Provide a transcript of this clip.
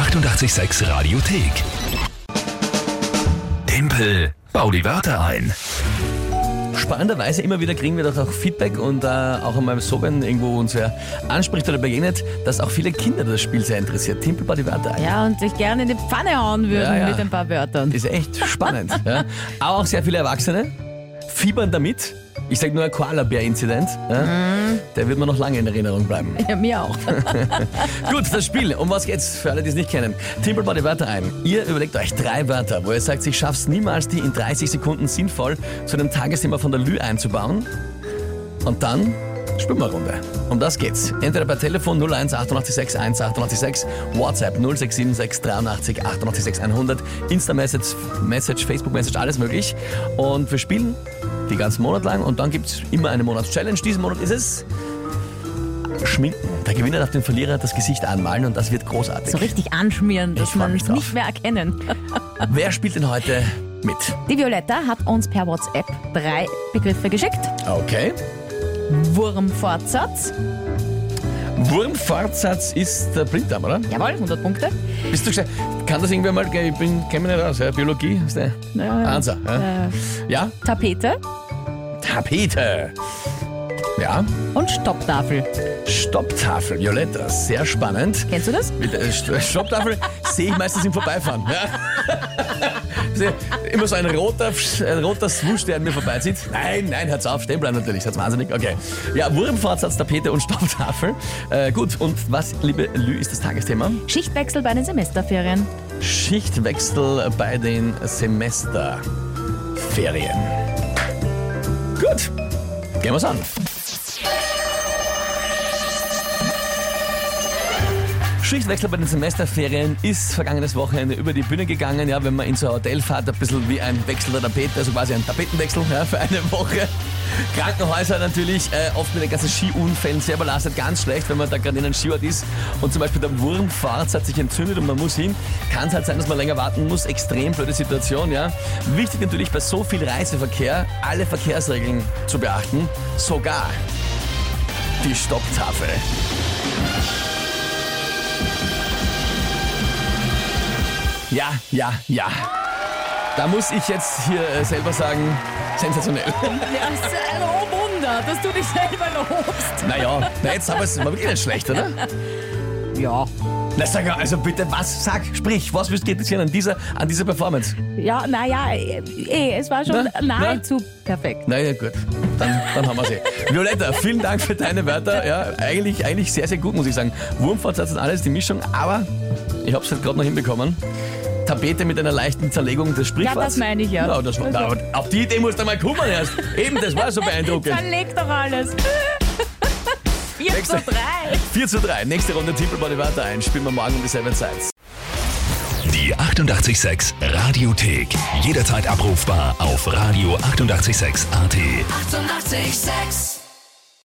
886 Radiothek. Tempel, bau die Wörter ein. Spannenderweise immer wieder kriegen wir doch auch Feedback und äh, auch einmal so, wenn irgendwo uns wer anspricht oder begegnet, dass auch viele Kinder das Spiel sehr interessiert. Tempel, bau die Wörter ein. Ja, und sich gerne in die Pfanne hauen würden Ja, ja. mit ein paar Wörtern. Ist echt spannend. ja. Aber auch sehr viele Erwachsene fiebern damit. Ich sage nur ein Koala-Bär-Inzident. Ja. Der wird mir noch lange in Erinnerung bleiben. Ja, mir auch. Gut, das Spiel. Um was geht's für alle, die es nicht kennen? Timpel baut die Wörter ein. Ihr überlegt euch drei Wörter, wo ihr sagt, ich schaff's niemals, die in 30 Sekunden sinnvoll zu einem Tagesthema von der Lü einzubauen. Und dann spielen wir eine Runde. Um das geht's. Entweder per Telefon 01 886 1 886, WhatsApp 0676 83 886 100, Insta-Message, Message, Facebook-Message, alles möglich. Und wir spielen die ganzen Monat lang und dann gibt's immer eine Monatschallenge. Diesen Monat ist es Schminken. Der Gewinner darf den Verlierer das Gesicht anmalen und das wird großartig. So richtig anschmieren, dass man mich es nicht mehr erkennen. Wer spielt denn heute mit? Die Violetta hat uns per WhatsApp drei Begriffe geschickt. Okay. Wurmfortsatz. Wurmfortsatz ist der Blinddarm, oder? Jawohl, 100 Punkte. Bist du gescheit? Kann das irgendwer mal, ich bin, kenn mich nicht aus, ja? Biologie ist der Ja, Ansa. Ja? Äh, ja? Tapete Tapete. Ja. und Stopptafel. Stopptafel, Violetta, sehr spannend. Kennst du das? Mit der St- Stopptafel sehe ich meistens im Vorbeifahren. Immer so ein roter, ein roter Swoosh, der an mir vorbeizieht. Nein, nein, hört's auf, stehen bleiben natürlich, das wahnsinnig. Okay. Ja, Wurmfortsatz, Tapete und Stopptafel. Äh, gut, und was, liebe Lü, ist das Tagesthema? Schichtwechsel bei den Semesterferien. Schichtwechsel bei den Semesterferien. Gut, gehen wir's an. Schichtwechsel bei den Semesterferien ist vergangenes Wochenende über die Bühne gegangen. Ja, wenn man in so ein Hotel fährt, ein bisschen wie ein Wechsel der Tapete, also quasi ein Tapetenwechsel ja, für eine Woche. Krankenhäuser natürlich äh, oft mit den ganzen Skiunfällen sehr belastet, ganz schlecht, wenn man da gerade in einem Skiort ist und zum Beispiel der Wurmfarz hat sich entzündet und man muss hin. Kann es halt sein, dass man länger warten muss. Extrem blöde Situation, ja. Wichtig natürlich bei so viel Reiseverkehr, alle Verkehrsregeln zu beachten, sogar die Stopptafel. Ja, ja, ja. Da muss ich jetzt hier äh, selber sagen, sensationell. Ja, es oh Wunder, dass du dich selber lobst. Naja, na jetzt aber es war wirklich nicht schlecht, oder? Ja. Na sag mal, also bitte, was, sag, sprich, was wirst du kritisieren an dieser, an dieser Performance? Ja, naja, eh, es war schon Na, nahezu perfekt. Na ja, gut, dann, dann haben wir sie. Violetta, vielen Dank für deine Wörter. Ja, eigentlich, eigentlich sehr, sehr gut, muss ich sagen. Wurmfortsatz und alles, die Mischung, aber ich hab's halt gerade noch hinbekommen. Tapete mit einer leichten Zerlegung des Sprichworts. Ja, das meine ich ja. Na, das war, Also- na, auf die Idee musst du mal kommen erst. Eben, das war so beeindruckend. Zerleg doch alles. 4 zu Nächste- 3. 4 zu 3, nächste Runde Tippel bei die Wörter ein. Spielen wir morgen um dieselbe Zeit. Die 886 Radiothek. Jederzeit abrufbar auf radio886.at. 886! 886